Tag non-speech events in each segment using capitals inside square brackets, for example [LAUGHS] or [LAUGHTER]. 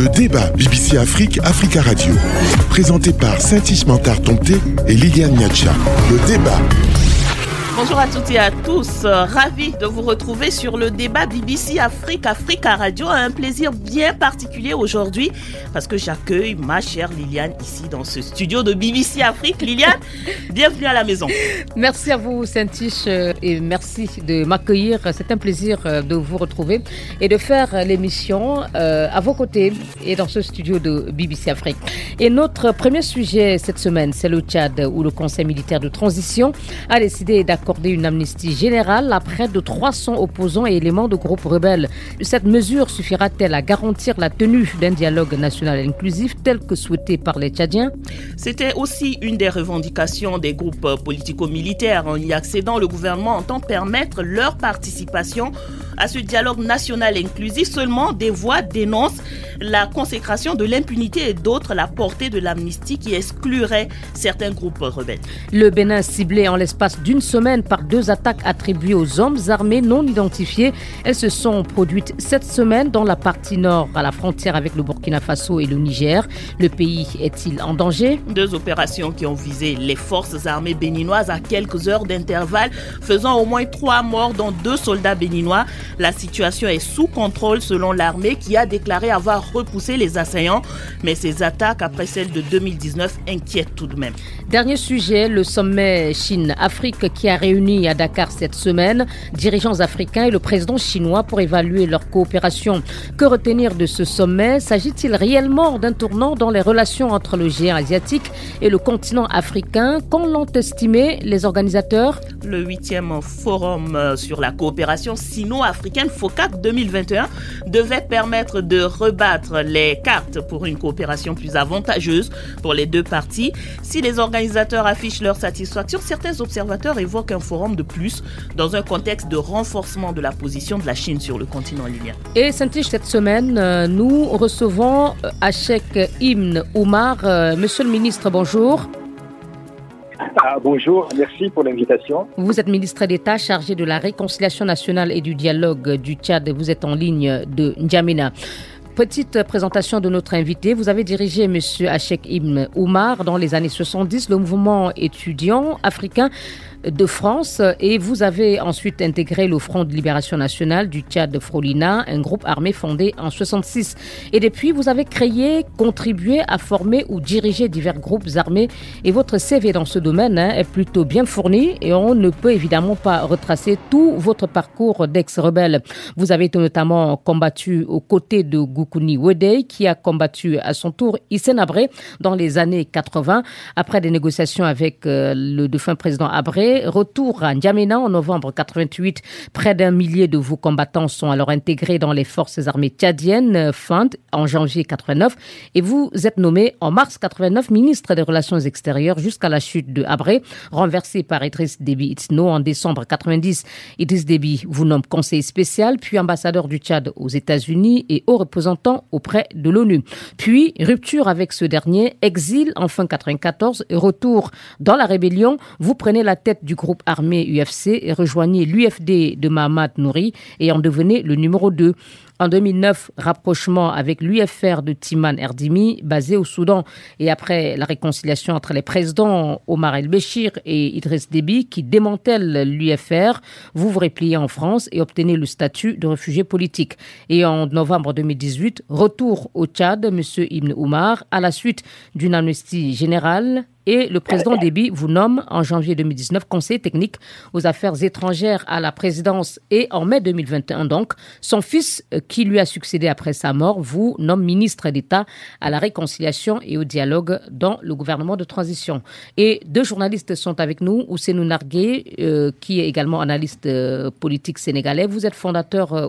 Le débat BBC Afrique, Africa Radio. Présenté par Saint-Is Mantard Tomté et Liliane Niacha. Le débat. Bonjour à toutes et à tous. Ravi de vous retrouver sur le débat BBC Afrique Africa Radio. Un plaisir bien particulier aujourd'hui parce que j'accueille ma chère Liliane ici dans ce studio de BBC Afrique. Liliane, [LAUGHS] bienvenue à la maison. Merci à vous, Saint-Tiche, euh, et merci de m'accueillir. C'est un plaisir euh, de vous retrouver et de faire l'émission euh, à vos côtés et dans ce studio de BBC Afrique. Et notre premier sujet cette semaine, c'est le Tchad où le Conseil militaire de transition a décidé une amnistie générale à près de 300 opposants et éléments de groupes rebelles. Cette mesure suffira-t-elle à garantir la tenue d'un dialogue national inclusif tel que souhaité par les Tchadiens? C'était aussi une des revendications des groupes politico-militaires. En y accédant, le gouvernement entend permettre leur participation à ce dialogue national inclusif. Seulement, des voix dénoncent la consécration de l'impunité et d'autres la portée de l'amnistie qui exclurait certains groupes rebelles. Le Bénin ciblé en l'espace d'une semaine par deux attaques attribuées aux hommes armés non identifiés. Elles se sont produites cette semaine dans la partie nord à la frontière avec le Burkina Faso et le Niger. Le pays est-il en danger? Deux opérations qui ont visé les forces armées béninoises à quelques heures d'intervalle, faisant au moins trois morts dont deux soldats béninois. La situation est sous contrôle selon l'armée qui a déclaré avoir repoussé les assaillants, mais ces attaques après celles de 2019 inquiètent tout de même. Dernier sujet, le sommet Chine-Afrique qui a réuni à Dakar cette semaine dirigeants africains et le président chinois pour évaluer leur coopération. Que retenir de ce sommet? S'agit-il réellement d'un tournant dans les relations entre le géant asiatique et le continent africain? Qu'en l'ont estimé les organisateurs? Le huitième forum sur la coopération sino-africaine FOCAC 2021 devait permettre de rebattre les cartes pour une coopération plus avantageuse pour les deux parties. Si les organisateurs affichent leur satisfaction, certains observateurs évoquent un forum de plus dans un contexte de renforcement de la position de la Chine sur le continent libyen. Et Saint-Tige, cette semaine, euh, nous recevons Achek Ibn Oumar. Euh, Monsieur le ministre, bonjour. Ah, bonjour, merci pour l'invitation. Vous êtes ministre d'État chargé de la réconciliation nationale et du dialogue du Tchad. Vous êtes en ligne de N'Djamena. Petite présentation de notre invité. Vous avez dirigé M. Achek Ibn Oumar dans les années 70, le mouvement étudiant africain de France et vous avez ensuite intégré le Front de libération nationale du Tchad de Frolina, un groupe armé fondé en 66. Et depuis, vous avez créé, contribué à former ou diriger divers groupes armés et votre CV dans ce domaine hein, est plutôt bien fourni et on ne peut évidemment pas retracer tout votre parcours d'ex-rebelle. Vous avez notamment combattu aux côtés de Goukouni Wedei qui a combattu à son tour Hissène Abré dans les années 80 après des négociations avec euh, le défunt président Abré Retour à N'Djamena en novembre 88. Près d'un millier de vos combattants sont alors intégrés dans les forces armées tchadiennes, FANT, en janvier 89. Et vous êtes nommé en mars 89 ministre des Relations extérieures jusqu'à la chute de Abré, renversé par Idriss Déby Itno en décembre 90. Idriss Déby vous nomme conseiller spécial, puis ambassadeur du Tchad aux États-Unis et haut représentant auprès de l'ONU. Puis, rupture avec ce dernier, exil en fin 94 et retour dans la rébellion. Vous prenez la tête du groupe armé UFC et rejoignez l'UFD de Mahamat Nouri et en devenez le numéro 2. En 2009, rapprochement avec l'UFR de Timan Erdimi, basé au Soudan. Et après la réconciliation entre les présidents Omar El-Béchir et Idriss Déby, qui démantèlent l'UFR, vous vous repliez en France et obtenez le statut de réfugié politique. Et en novembre 2018, retour au Tchad, M. Ibn Oumar, à la suite d'une amnistie générale et le président Déby vous nomme en janvier 2019 conseiller technique aux affaires étrangères à la présidence et en mai 2021 donc, son fils qui lui a succédé après sa mort vous nomme ministre d'État à la réconciliation et au dialogue dans le gouvernement de transition. Et deux journalistes sont avec nous, Ousseinou Nargué, euh, qui est également analyste euh, politique sénégalais. Vous êtes fondateur, euh,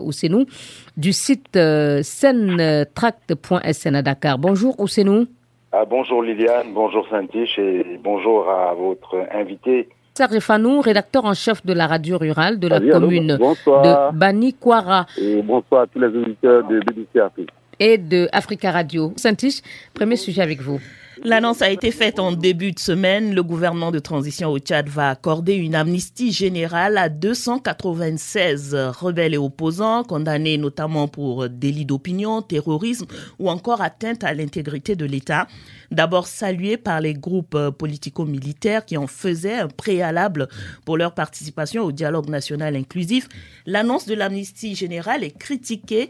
du site euh, sentract.sn à Dakar. Bonjour Ousseinou. Ah, bonjour Liliane, bonjour Saint-Tiche et bonjour à votre invité. Serge Fanou, rédacteur en chef de la radio rurale de la commune de Bani Kwara Et bonsoir à tous les auditeurs de BBC Afrique. et de Africa Radio. Saint-Tiche, premier sujet avec vous. L'annonce a été faite en début de semaine. Le gouvernement de transition au Tchad va accorder une amnistie générale à 296 rebelles et opposants condamnés notamment pour délits d'opinion, terrorisme ou encore atteinte à l'intégrité de l'État. D'abord salués par les groupes politico-militaires qui en faisaient un préalable pour leur participation au dialogue national inclusif, l'annonce de l'amnistie générale est critiquée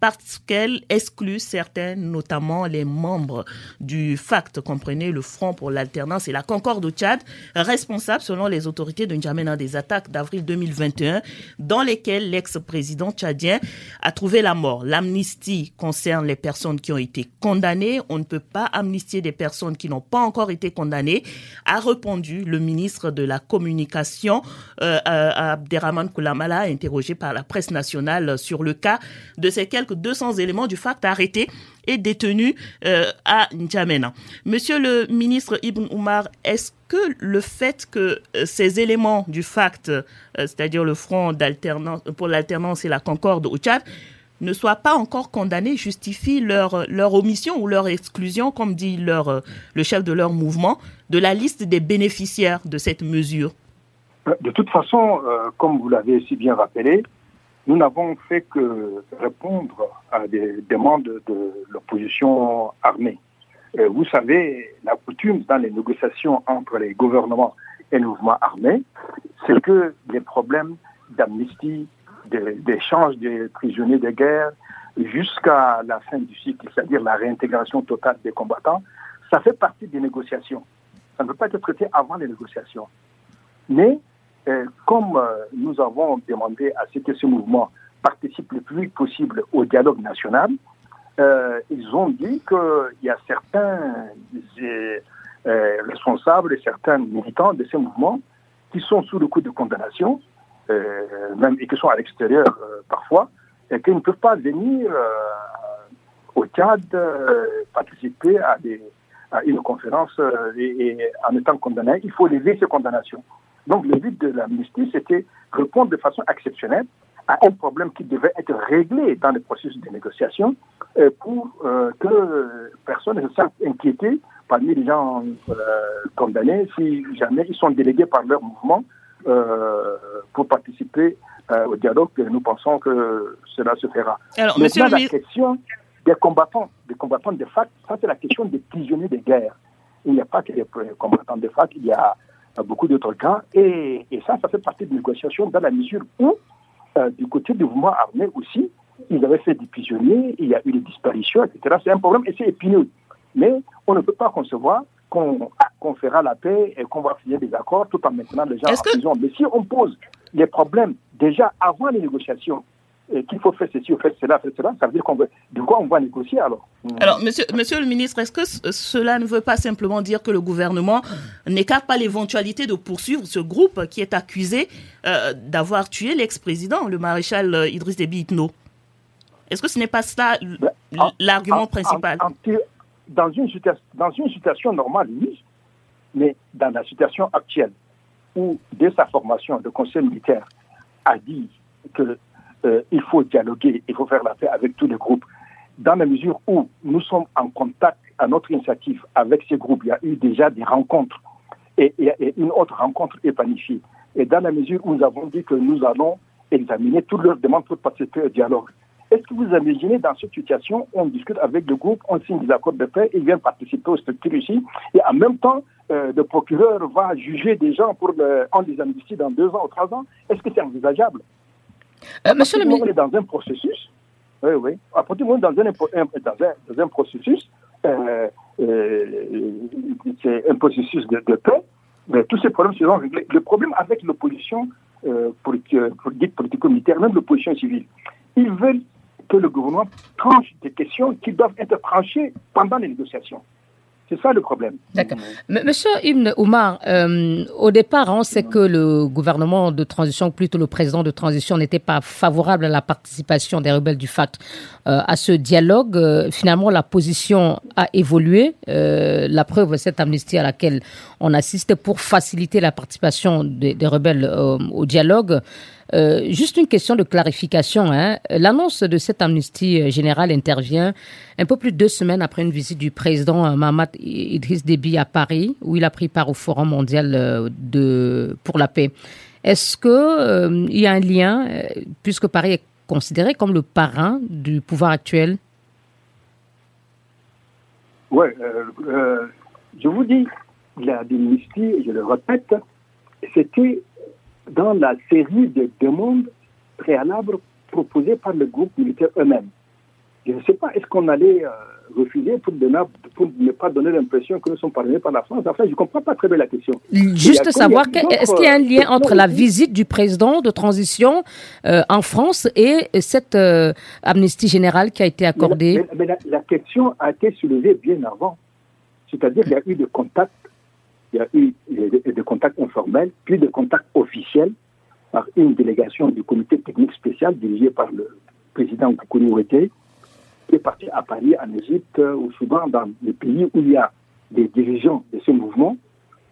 parce qu'elle exclut certains, notamment les membres du FACT, comprenez le Front pour l'alternance et la Concorde au Tchad, responsables selon les autorités de N'Djamena des attaques d'avril 2021 dans lesquelles l'ex-président tchadien a trouvé la mort. L'amnistie concerne les personnes qui ont été condamnées. On ne peut pas amnistier des personnes qui n'ont pas encore été condamnées, a répondu le ministre de la Communication, euh, euh Abderrahman Koulamala, interrogé par la presse nationale sur le cas de ces quelques 200 éléments du FACT arrêtés et détenus euh, à N'Djamena. Monsieur le ministre Ibn Oumar, est-ce que le fait que euh, ces éléments du FACT, euh, c'est-à-dire le Front pour l'alternance et la concorde au Tchad, ne soient pas encore condamnés justifie leur, omission ou leur exclusion, comme dit le chef de leur mouvement, de la liste des bénéficiaires de cette mesure? De toute façon, comme vous l'avez si bien rappelé, nous n'avons fait que répondre à des demandes de l'opposition armée. Euh, vous savez, la coutume dans les négociations entre les gouvernements et le mouvement armé, c'est que les problèmes d'amnistie, d'échange des prisonniers de guerre, jusqu'à la fin du cycle, c'est-à-dire la réintégration totale des combattants, ça fait partie des négociations. Ça ne peut pas être traité avant les négociations. Mais comme euh, nous avons demandé à ce que ce mouvement participe le plus possible au dialogue national, euh, ils ont dit qu'il y a certains euh, responsables et certains militants de ce mouvement qui sont sous le coup de condamnation, même et qui sont à l'extérieur parfois, et qui ne peuvent pas venir au Tchad participer à, une conférence et, et, en étant condamné. Il faut lever ces condamnations. Donc le but de l'amnistie, c'était répondre de façon exceptionnelle à un problème qui devait être réglé dans le processus de négociation euh, pour euh, que personne ne se sente inquiété parmi les gens euh, condamnés si jamais ils sont délégués par leur mouvement pour participer au dialogue. Nous pensons que cela se fera. Alors, Maintenant, la question des combattants, des combattants de FAC, ça c'est la question des prisonniers de guerre. Il n'y a pas que des combattants de FAC, il y a beaucoup d'autres cas. Et, ça, ça fait partie de négociations dans la mesure où, euh, du côté du mouvement armé aussi, ils avaient fait des prisonniers, il y a eu des disparitions, etc. C'est un problème et c'est épineux. Mais on ne peut pas concevoir qu'on fera la paix et qu'on va signer des accords tout en maintenant les gens en prison. Mais si on pose les problèmes déjà avant les négociations, qu'il faut faire ceci, ou faire cela, faire cela, ça veut dire qu'on veut, de quoi on va négocier alors hmm. Alors, monsieur, monsieur le ministre, est-ce que cela ne veut pas simplement dire que le gouvernement n'écarte pas l'éventualité de poursuivre ce groupe qui est accusé euh, d'avoir tué l'ex-président, le maréchal euh, Idriss Déby Itno? Est-ce que ce n'est pas ça ben, l'argument principal? dans, une dans une situation normale, oui, mais dans la situation actuelle, où dès sa formation, le conseil militaire a dit que euh, il faut dialoguer, il faut faire la paix avec tous les groupes. Dans la mesure où nous sommes en contact à notre initiative avec ces groupes, il y a eu déjà des rencontres et, une autre rencontre est planifiée. Et dans la mesure où nous avons dit que nous allons examiner toutes leurs demandes pour participer au dialogue. Est-ce que vous imaginez dans cette situation, on discute avec le groupe, on signe des accords de paix, ils viennent participer aux structures ici, et en même temps, euh, le procureur va juger des gens pour le, en des amnisties dans deux ans ou trois ans? Est-ce que c'est envisageable? Euh, monsieur le ministre. On est dans un processus. Oui, oui. À partir du moment où on est dans un, dans un, dans un processus, euh, euh, c'est un processus de, de paix, mais tous ces problèmes seront réglés. Le problème avec l'opposition euh, politico-militaire, même l'opposition civile, ils veulent que le gouvernement tranche des questions qui doivent être tranchées pendant les négociations. C'est ça le problème. D'accord. Monsieur Ibn Oumar, euh, au départ, on sait que le gouvernement de transition, plutôt le président de transition, n'était pas favorable à la participation des rebelles du FAT euh, à ce dialogue. Euh, finalement, la position a évolué. la preuve, cette amnistie à laquelle on assiste pour faciliter la participation des rebelles au dialogue. Juste une question de clarification. Hein. L'annonce de cette amnistie générale intervient un peu plus de deux semaines après une visite du président Mahamat Idriss Déby à Paris, où il a pris part au Forum mondial pour la paix. Est-ce qu'il y a un lien, puisque Paris est considéré comme le parrain du pouvoir actuel? Oui, je vous dis, la et je le répète, c'était dans la série de demandes préalables proposées par le groupe militaire eux-mêmes. Je ne sais pas, est-ce qu'on allait euh, refuser pour, ne pas donner l'impression que nous sommes parvenus par la France? Enfin, je ne comprends pas très bien la question. Juste savoir, est-ce qu'il y a un lien entre la visite du président de transition euh, en France et cette euh, amnistie générale qui a été accordée? Mais, la, question a été soulevée bien avant. C'est-à-dire qu'il y a eu des contacts il y a eu des contacts informels, puis des contacts officiels par une délégation du comité technique spécial dirigé par le président Koukouni Ouete, qui est parti à Paris, en Égypte, ou souvent dans les pays où il y a des dirigeants de ce mouvement,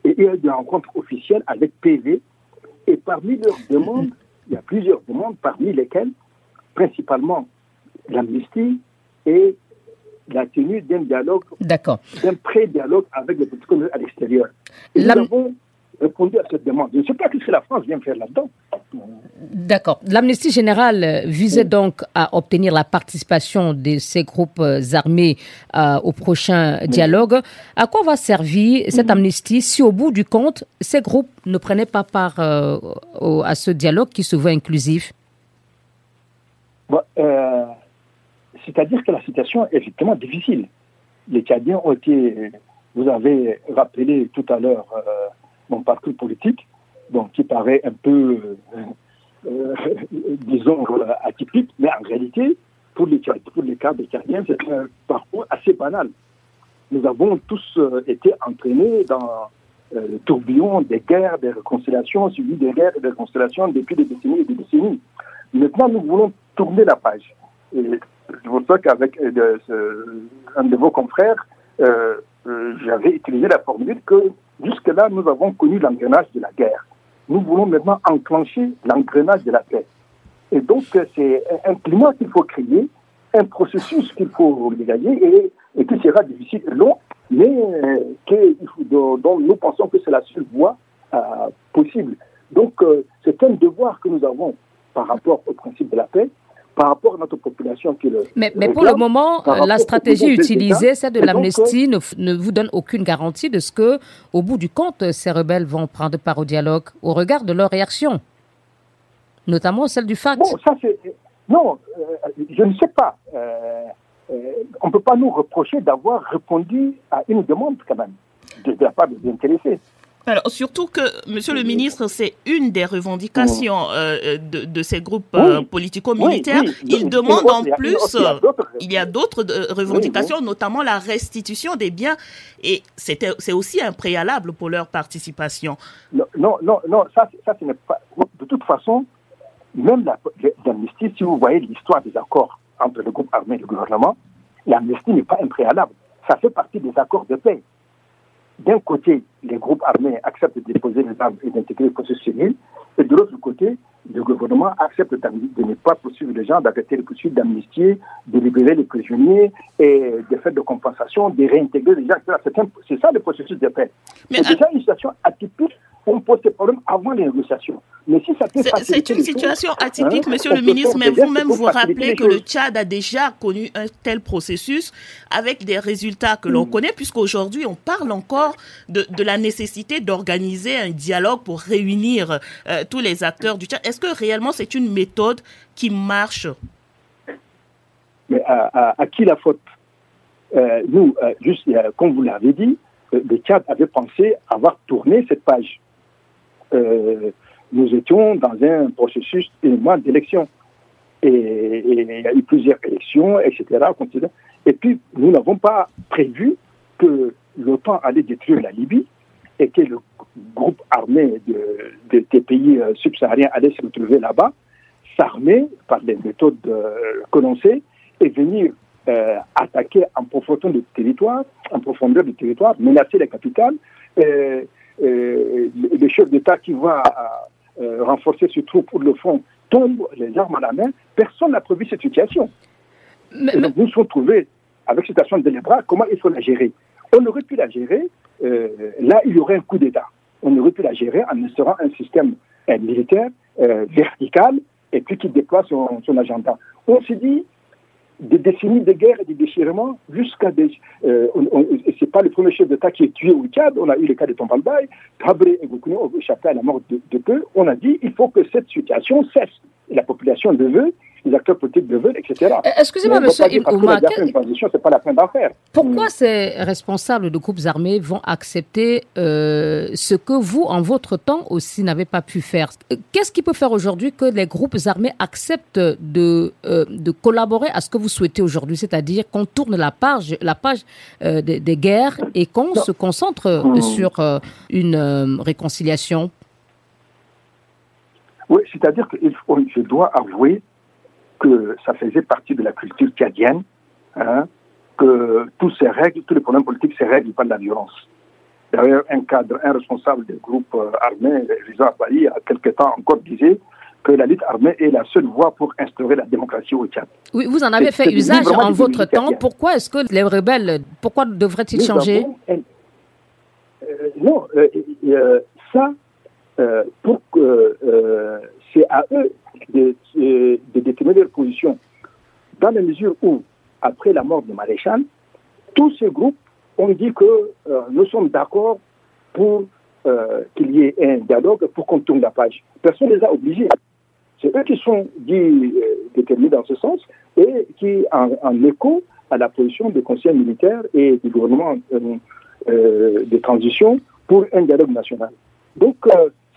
et il y a eu des rencontres officielles avec PV. Et parmi leurs demandes, il y a plusieurs demandes, parmi lesquelles, principalement l'amnistie et la tenue d'un dialogue, d'un pré-dialogue avec les politiques à l'extérieur. Nous avons répondu à cette demande. Je ne sais pas ce que la France vient faire là-dedans. D'accord. L'amnistie générale visait donc à obtenir la participation de ces groupes armés euh, au prochain dialogue. À quoi va servir cette amnistie si au bout du compte, ces groupes ne prenaient pas part euh, à ce dialogue qui se veut inclusif? Euh, c'est-à-dire que la situation est effectivement difficile. Les Tchadiens ont été, vous avez rappelé tout à l'heure euh, mon parcours politique, donc qui paraît un peu, euh, euh, disons, atypique, mais en réalité, pour les, pour les Tchadiens, c'est un parcours assez banal. Nous avons tous été entraînés dans le tourbillon des guerres, des réconciliations, suivi des guerres et des réconciliations depuis des décennies et des décennies. Maintenant, nous voulons tourner la page. Je vous qu'avec un de vos confrères, euh, euh, j'avais utilisé la formule que jusque-là, nous avons connu l'engrenage de la guerre. Nous voulons maintenant enclencher l'engrenage de la paix. Et donc, c'est un climat qu'il faut créer, un processus qu'il faut dégager et, qui sera difficile et long, mais que, dont, nous pensons que c'est la seule voie possible. Donc, c'est un devoir que nous avons par rapport au principe de la paix, par rapport à notre population qui le. Mais, mais pour le moment, la stratégie utilisée, celle de l'amnistie, ne, ne, vous donne aucune garantie de ce que, au bout du compte, ces rebelles vont prendre part au dialogue au regard de leur réaction, notamment celle du. Bon, ça c'est. Non, euh, je ne sais pas. Euh, euh, on ne peut pas nous reprocher d'avoir répondu à une demande quand même de, de la part des intéressés. Alors, surtout que, monsieur le ministre, c'est une des revendications euh, de, ces groupes euh, politico-militaires. Il demande en plus, il y a d'autres euh, revendications, notamment la restitution des biens. Et c'est aussi un préalable pour leur participation. Non, non, non, ça, ça ce n'est pas. De toute façon, même l'amnistie, si vous voyez l'histoire des accords entre le groupe armé et le gouvernement, l'amnistie n'est pas un préalable. Ça fait partie des accords de paix d'un côté, les groupes armés acceptent de déposer les armes et d'intégrer le processus civil, et de l'autre côté, le gouvernement accepte de ne pas poursuivre les gens, d'arrêter les poursuites, d'amnistier, de libérer les prisonniers, et de faire de compensation, de réintégrer les gens. C'est ça le processus de paix. C'est déjà une situation atypique on pose ces problèmes avant les négociations. Mais si ça C'est une situation atypique, hein, monsieur le ministre, mais vous-même vous rappelez que le Tchad a déjà connu un tel processus avec des résultats que l'on mm. connaît, puisqu'aujourd'hui on parle encore de, la nécessité d'organiser un dialogue pour réunir euh, tous les acteurs du Tchad. Est-ce que réellement c'est une méthode qui marche? Mais à, qui la faute? Euh, Nous, euh, juste comme vous l'avez dit, le Tchad avait pensé avoir tourné cette page. Euh, nous étions dans un processus d'élection. Et, et, il y a eu plusieurs élections, etc. Et puis, nous n'avons pas prévu que l'OTAN allait détruire la Libye et que le groupe armé de, des pays euh, subsahariens allait se retrouver là-bas, s'armer par les méthodes euh, que l'on sait et venir attaquer en profondeur du territoire, en profondeur du territoire, menacer les capitales, euh, le chef d'État qui va renforcer ses troupes pour le front, tombe les armes à la main, personne n'a prévu cette situation. Et donc, nous nous sommes trouvés avec cette situation de bras, comment il faut la gérer? On aurait pu la gérer, là, il y aurait un coup d'État. On aurait pu la gérer en instaurant un système militaire vertical et puis qui déploie son, son agenda. On s'est dit, des décennies de guerre et de déchirements jusqu'à des. Euh, c'est pas le premier chef d'État qui est tué au Tchad. On a eu le cas de Tombalbaye. Tabré et Goukouni ont échappé à la mort de, de peu. On a dit il faut que cette situation cesse. La population le veut les acteurs politiques le veulent, etc. Euh, excusez-moi, monsieur Ouma, transition, c'est pas la fin d'en faire. Pourquoi ces responsables de groupes armés vont accepter euh, ce que vous, en votre temps aussi, n'avez pas pu faire? Qu'est-ce qui peut faire aujourd'hui que les groupes armés acceptent de, euh, de collaborer à ce que vous souhaitez aujourd'hui, c'est-à-dire qu'on tourne la page, la page des, guerres et qu'on se concentre mm. sur une réconciliation? Oui, c'est-à-dire que je dois avouer que ça faisait partie de la culture tchadienne, hein, que tous ces règles, tous les problèmes politiques se règlent par la violence. D'ailleurs, un cadre, un responsable des groupes euh, armés, Rizal à Paris, il y a quelque temps encore disait que la lutte armée est la seule voie pour instaurer la démocratie au Tchad. Oui, vous en avez fait usage en votre temps. Pourquoi est-ce que les rebelles, pourquoi devraient-ils changer euh, Non, euh, ça, pour c'est à eux de, de, déterminer leur position. Dans la mesure où, après la mort de Maréchal, tous ces groupes ont dit que euh, nous sommes d'accord pour euh, qu'il y ait un dialogue pour qu'on tourne la page. Personne ne les a obligés. C'est eux qui sont dit, euh, déterminés dans ce sens et qui, en, écho à la position du Conseil militaire et du gouvernement de transition pour un dialogue national. Donc,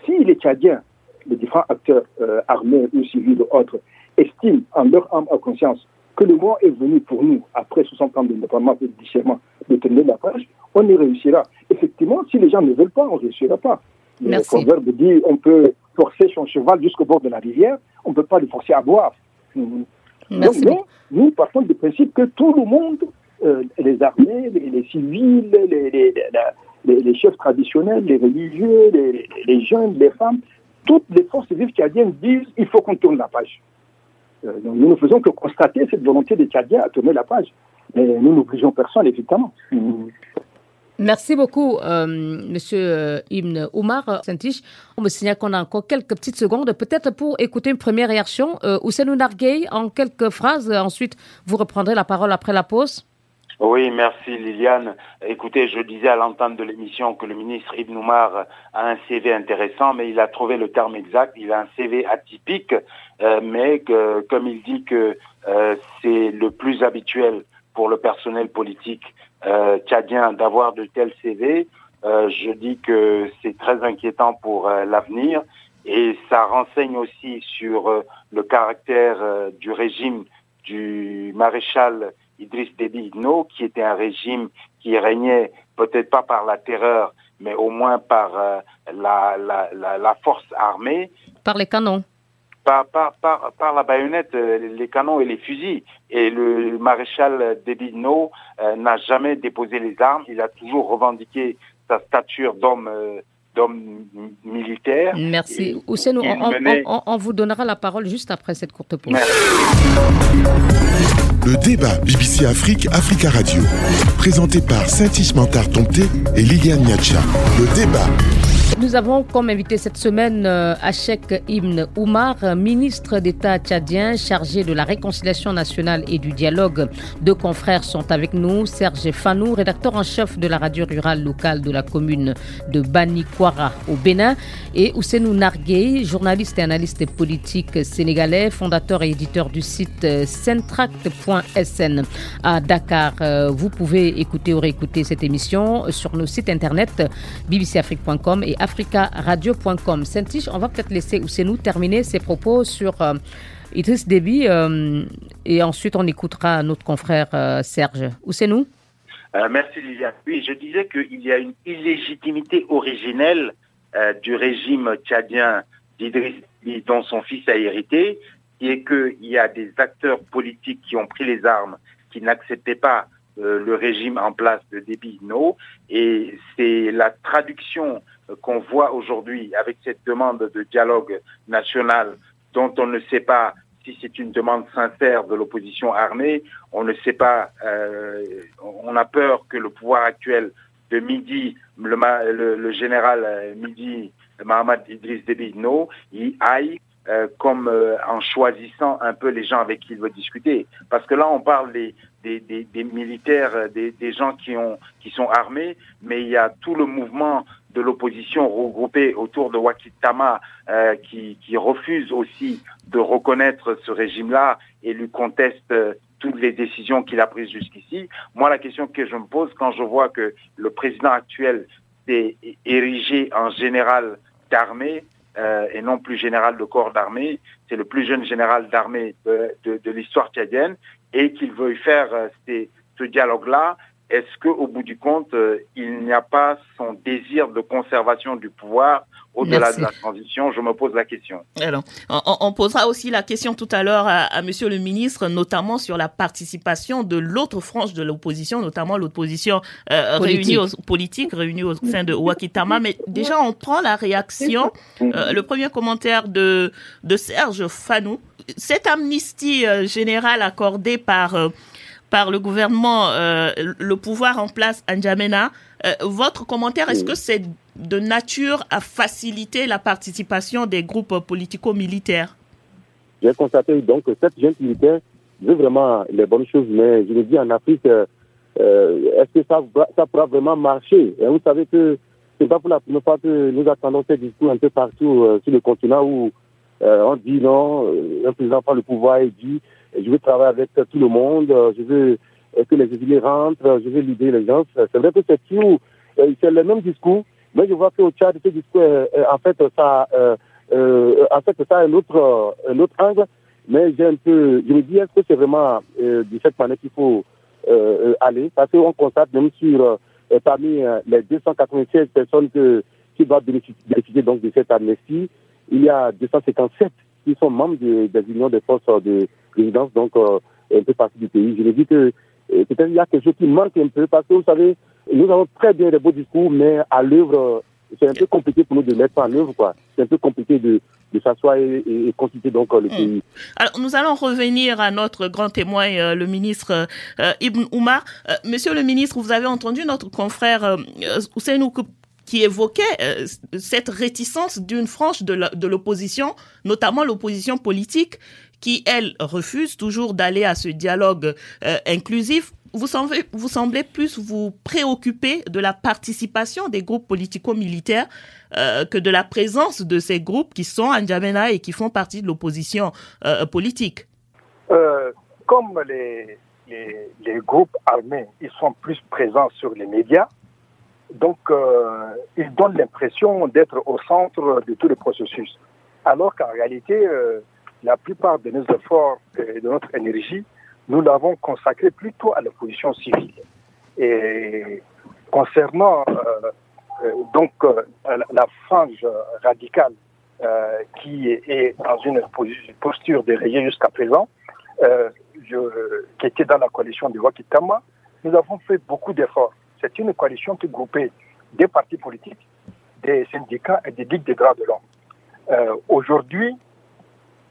si les Tchadiens les différents acteurs euh, armés ou civils ou autres estiment en leur âme et conscience que le moment est venu pour nous, après 60 ans d'indépendance et de déchirement, de tenir la page, on y réussira. Effectivement, si les gens ne veulent pas, on ne réussira pas. Le proverbe dit on peut forcer son cheval jusqu'au bord de la rivière, on ne peut pas le forcer à boire. Merci. Donc, nous, partons du principe que tout le monde, euh, les armées, les, civils, les, les, chefs traditionnels, les religieux, les, jeunes, les femmes, toutes les forces vives tchadiennes disent il faut qu'on tourne la page. Euh, nous ne faisons que constater cette volonté des Tchadiens à tourner la page. Mais nous n'obligeons personne, évidemment. Merci beaucoup, euh, Monsieur euh, Ibn Oumar Santich. On me signale qu'on a encore quelques petites secondes, peut-être pour écouter une première réaction. Euh, Ousseinou en quelques phrases. Ensuite, vous reprendrez la parole après la pause. Oui, merci Liliane. Écoutez, je disais à l'entente de l'émission que le ministre Ibn Oumar a un CV intéressant, mais il a trouvé le terme exact. Il a un CV atypique, euh, mais comme il dit que euh, c'est le plus habituel pour le personnel politique euh, tchadien d'avoir de tels CV, je dis que c'est très inquiétant pour l'avenir et ça renseigne aussi sur le caractère du régime du maréchal Idriss Déby Itno, qui était un régime qui régnait peut-être pas par la terreur, mais au moins par euh, la, la, la, force armée. Par les canons par, par, par, par, la baïonnette, euh, les canons et les fusils. Et le maréchal Déby euh, n'a jamais déposé les armes. Il a toujours revendiqué sa stature d'homme d'homme militaire. Merci. Ousseinou, on, on, vous donnera la parole juste après cette courte pause. Le débat BBC Afrique, Africa Radio. Présenté par Saint-Ismantar Tomté et Liliane Niacha. Le débat. Nous avons comme invité cette semaine euh, Achek Ibn Oumar, ministre d'État tchadien chargé de la réconciliation nationale et du dialogue. Deux confrères sont avec nous. Serge Fanou, rédacteur en chef de la radio rurale locale de la commune de Banikwara au Bénin. Et Ousenou Narguey, journaliste et analyste politique sénégalais, fondateur et éditeur du site centract.sn à Dakar. Euh, vous pouvez écouter ou réécouter cette émission sur nos sites internet bbcafrique.com et africaradio.com. saint on va peut-être laisser Ousenou terminer ses propos sur euh, Idriss Déby euh, et ensuite on écoutera notre confrère euh, Serge. Ousenou Merci Liliane. Oui, je disais qu'il y a une illégitimité originelle du régime tchadien d'Idriss Déby dont son fils a hérité, qui est qu'il y a des acteurs politiques qui ont pris les armes, qui n'acceptaient pas le régime en place de Déby No, et c'est la traduction qu'on voit aujourd'hui avec cette demande de dialogue national dont on ne sait pas si c'est une demande sincère de l'opposition armée, on ne sait pas, euh, on a peur que le pouvoir actuel de Midi, le, général euh, Midi, Mohamed Idriss Déby, no, y aille euh, comme euh, en choisissant un peu les gens avec qui il veut discuter. Parce que là, on parle des, des, militaires, des, des, gens qui, ont, qui sont armés, mais il y a tout le mouvement de l'opposition regroupé autour de Wakitama euh, qui, refuse aussi de reconnaître ce régime-là et lui conteste toutes les décisions qu'il a prises jusqu'ici. Moi, la question que je me pose quand je vois que le président actuel s'est érigé en général d'armée, euh, et non plus général de corps d'armée. C'est le plus jeune général d'armée de, l'histoire tchadienne et qu'il veuille faire euh, ce dialogue-là. Est-ce qu'au bout du compte, euh, il n'y a pas son désir de conservation du pouvoir au-delà de la transition? Je me pose la question. Alors, on, posera aussi la question tout à l'heure à, Monsieur le ministre, notamment sur la participation de l'autre frange de l'opposition, notamment l'opposition euh, réunie au, politique réunie au sein de Wakitama. Mais déjà, on prend la réaction, euh, le premier commentaire de, de Serge Fanou. Cette amnistie euh, générale accordée par par le gouvernement, le pouvoir en place à N'Djamena, votre commentaire, est-ce que c'est de nature à faciliter la participation des groupes politico-militaires? J'ai constaté donc que cette jeune militaire veut vraiment les bonnes choses, mais je le dis en Afrique, euh, est-ce que ça, ça pourra vraiment marcher? Et Vous savez que c'est pas pour la première fois que nous attendons ces discours un peu partout euh, sur le continent où euh, on dit non, un président prend le pouvoir et dit je veux travailler avec tout le monde, je veux que les exilés rentrent, je veux libérer les gens. C'est vrai que c'est tout, c'est le même discours, mais je vois qu'au Tchad, ce discours, euh, euh, en fait, ça, euh, euh, en fait, ça a un autre, un autre angle. Mais j'ai un peu, je me dis, est-ce que c'est vraiment euh, de cette manière qu'il faut euh, aller? Parce qu'on constate même sur, parmi les 296 personnes que, qui doivent bénéficier, donc de cette amnistie, il y a 257 qui sont membres de, des unions des forces de résidence, donc un peu partie du pays. Je me dis que peut-être il y a quelque chose qui manque un peu parce que vous savez, nous avons très bien des beaux discours, mais à l'œuvre, c'est un peu compliqué pour nous de mettre en œuvre, quoi. C'est un peu compliqué de, de s'asseoir et, et, constituer donc le hmm. pays. Alors, nous allons revenir à notre grand témoin, euh, le ministre euh, Ibn Oumar. Euh, monsieur le ministre, vous avez entendu notre confrère euh, Ousseinou qui évoquait cette réticence d'une frange de l'opposition, notamment l'opposition politique, qui, elle, refuse toujours d'aller à ce dialogue inclusif vous semblez, plus vous préoccuper de la participation des groupes politico-militaires euh, que de la présence de ces groupes qui sont à N'Djamena et qui font partie de l'opposition euh, politique. Euh, comme les, groupes armés, ils sont plus présents sur les médias, donc euh, ils donnent l'impression d'être au centre de tout le processus. Alors qu'en réalité, euh, la plupart de nos efforts et de notre énergie nous l'avons consacré plutôt à l'opposition civile. Et concernant euh, euh, donc la frange radicale qui est dans une posture délayée jusqu'à présent, je, qui était dans la coalition de Wakitama, nous avons fait beaucoup d'efforts. C'est une coalition qui groupait des partis politiques, des syndicats et des digues des droits de l'homme. Aujourd'hui,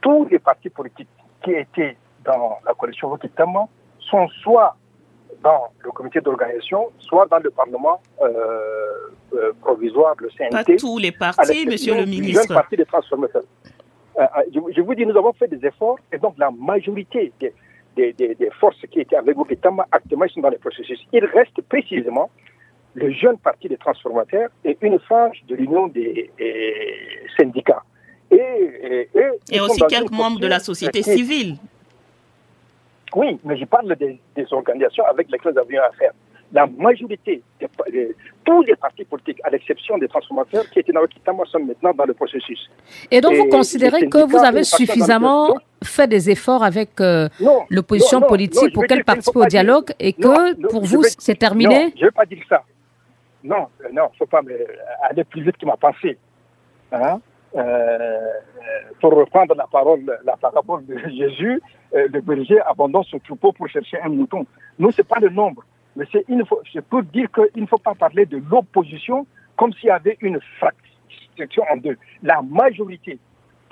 tous les partis politiques qui étaient dans la coalition Rokitama sont soit dans le comité d'organisation, soit dans le Parlement euh, euh, provisoire, le CNT. Pas tous les partis, monsieur le ministre. parti des transformateurs. Euh, je, vous dis, nous avons fait des efforts et donc la majorité des, des, des, des forces qui étaient avec Rokitama actuellement sont dans le processus. Il reste précisément le jeune parti des transformateurs et une frange de l'union des, des, syndicats. Et, et, et, et aussi quelques membres de la société civile. Oui, mais je parle des, des organisations avec lesquelles nous avions affaire. La majorité, de, de, tous les partis politiques, à l'exception des transformateurs qui étaient dans le sont maintenant dans le processus. Et donc, et vous considérez que vous avez suffisamment fait des efforts avec euh, l'opposition politique pour qu'elle participe au dialogue et que non, pour vous, c'est terminé Non, je ne vais pas dire ça. Non, euh, non, il ne faut pas aller plus vite que ma pensée. Hein? Euh, pour reprendre la parole, la parole de [LAUGHS] Jésus, euh, le berger abandonne son troupeau pour chercher un mouton. Nous, c'est pas le nombre, mais c'est pour dire qu'il ne faut pas parler de l'opposition comme s'il y avait une fraction en deux. La majorité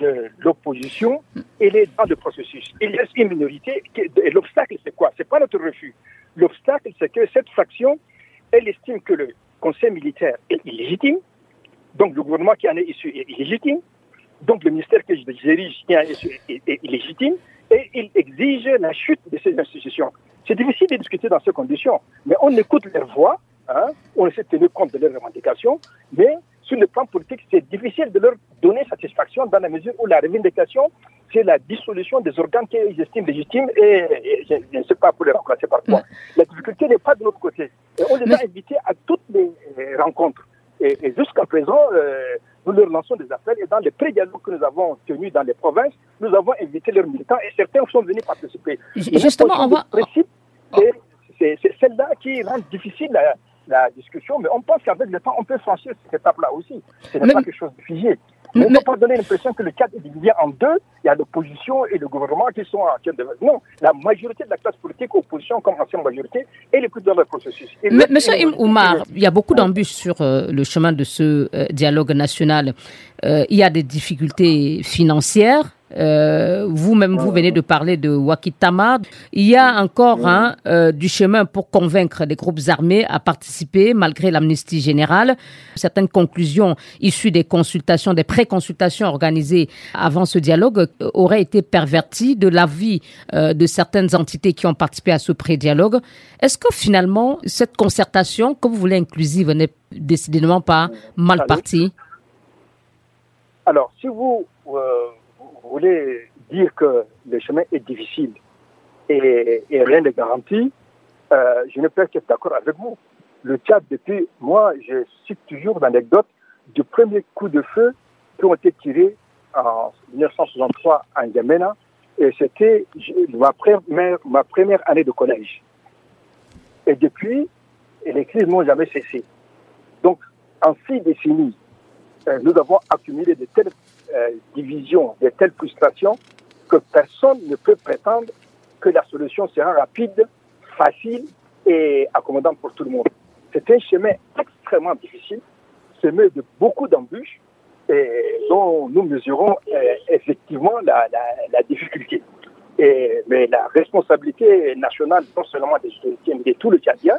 de l'opposition, elle est dans le processus. Il reste une minorité. Et l'obstacle, c'est quoi? C'est pas notre refus. L'obstacle, c'est que cette fraction, elle estime que le conseil militaire est illégitime, donc le gouvernement qui en est issu est illégitime, donc le ministère que je dirige qui en est issu est illégitime, et il exige la chute de ces institutions. C'est difficile de discuter dans ces conditions, mais on écoute leur voix, hein, on essaie de tenir compte de leurs revendications, mais sur le plan politique, c'est difficile de leur donner satisfaction dans la mesure où la revendication, c'est la dissolution des organes qu'ils estiment légitimes et, je, ne sais pas pour les remplacer par quoi. La difficulté n'est pas de l'autre côté. Et on les a invités à toutes les rencontres. Et, jusqu'à présent, euh, nous leur lançons des appels et dans les pré-dialogues que nous avons tenus dans les provinces, nous avons invité leurs militants et certains sont venus participer. Justement, on va... C'est celle-là qui rend difficile la, la discussion, mais on pense qu'avec le temps, on peut franchir cette étape-là aussi. Ce n'est pas quelque chose de figé. Mais, on ne peut pas donner l'impression que le cadre est divisé en deux. Il y a l'opposition et le gouvernement qui sont en train de... Non, la majorité de la classe politique, opposition comme ancienne majorité, est plus dans le processus. Monsieur Im Oumar, il y a beaucoup d'embûches sur euh, le chemin de ce euh, dialogue national. Euh, il y a des difficultés financières. Euh, Vous-même, vous venez de parler de Wakitama. Il y a encore hein, euh, du chemin pour convaincre les groupes armés à participer malgré l'amnistie générale. Certaines conclusions issues des consultations, des pré-consultations organisées avant ce dialogue euh, auraient été perverties de l'avis euh, de certaines entités qui ont participé à ce pré-dialogue. Est-ce que finalement, cette concertation, que vous voulez inclusive, n'est décidément pas mal partie? Alors, si vous voulez dire que le chemin est difficile et, rien n'est garanti, euh, je ne peux être d'accord avec vous. Le Tchad, depuis, moi, je cite toujours l'anecdote du premier coup de feu qui ont été tirés en 1963 à N'Djamena, et c'était ma première, ma première année de collège. Et depuis, les crises n'ont jamais cessé. Donc, en six décennies, euh, nous avons accumulé de telles euh, division, de telles frustrations, que personne ne peut prétendre que la solution sera rapide, facile et accommodante pour tout le monde. C'est un chemin extrêmement difficile, semé de beaucoup d'embûches, et dont nous mesurons euh, effectivement la, difficulté. Et, mais la responsabilité nationale, non seulement des autorités, mais de tout le Tchadien,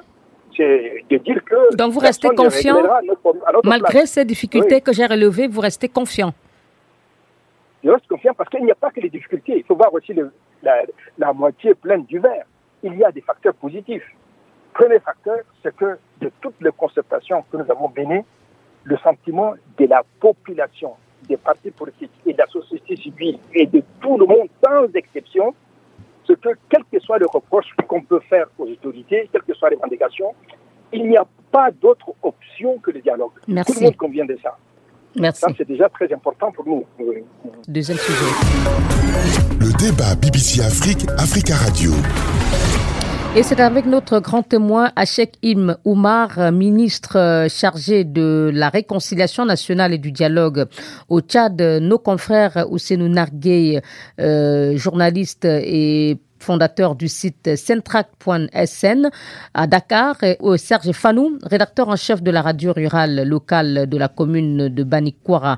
c'est de dire que... Donc vous restez confiant, malgré ces difficultés que j'ai relevées, vous restez confiant je reste confiant parce qu'il n'y a pas que les difficultés. Il faut voir aussi la, moitié pleine du verre. Il y a des facteurs positifs. Premier facteur, c'est que de toutes les concertations que nous avons menées, le sentiment de la population, des partis politiques et de la société civile et de tout le monde, sans exception, c'est que, quel que soit le reproche qu'on peut faire aux autorités, quelles que soient les revendications, il n'y a pas d'autre option que le dialogue. Merci. Tout le monde convient de ça. Merci. Ça, c'est déjà très important pour nous. Deuxième sujet. Le débat BBC Afrique, Africa Radio. Et c'est avec notre grand témoin, Achek Im Oumar, ministre chargé de la réconciliation nationale et du dialogue au Tchad, nos confrères Ousseinou Nargué, euh, journaliste et fondateur du site centrac.sn à Dakar, et Serge Fanou, rédacteur en chef de la radio rurale locale de la commune de Banikwara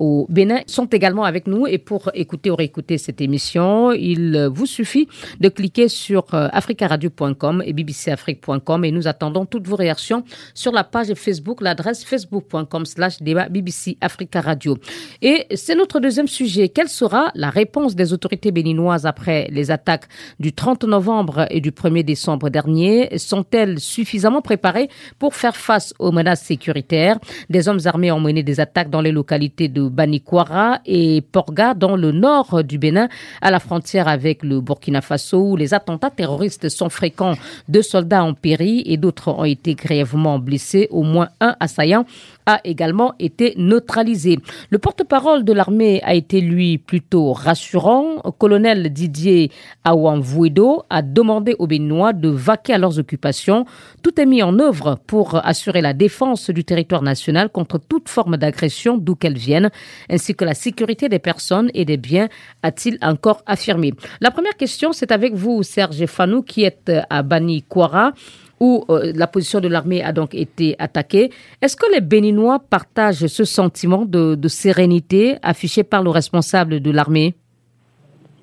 au Bénin sont également avec nous et pour écouter ou réécouter cette émission, il vous suffit de cliquer sur euh, africaradio.com et bbcafrique.com et nous attendons toutes vos réactions sur la page Facebook, l'adresse facebook.com slash débat BBC Africa Radio. Et c'est notre deuxième sujet. Quelle sera la réponse des autorités béninoises après les attaques du 30 novembre et du 1er décembre dernier? Sont-elles suffisamment préparées pour faire face aux menaces sécuritaires? Des hommes armés ont mené des attaques dans les localités de Banikwara et Porga dans le nord du Bénin, à la frontière avec le Burkina Faso, où les attentats terroristes sont fréquents. Deux soldats ont péri et d'autres ont été grièvement blessés. Au moins un assaillant a également été neutralisé. Le porte-parole de l'armée a été, lui, plutôt rassurant. Colonel Didier Awanvuedo a demandé aux Béninois de vaquer à leurs occupations. Tout est mis en œuvre pour assurer la défense du territoire national contre toute forme d'agression d'où qu'elle vienne, ainsi que la sécurité des personnes et des biens, a-t-il encore affirmé. La première question, c'est avec vous, Serge Fanou, qui est à Bani Kwara. Où la position de l'armée a donc été attaquée. Est-ce que les Béninois partagent ce sentiment de, sérénité affiché par le responsable de l'armée?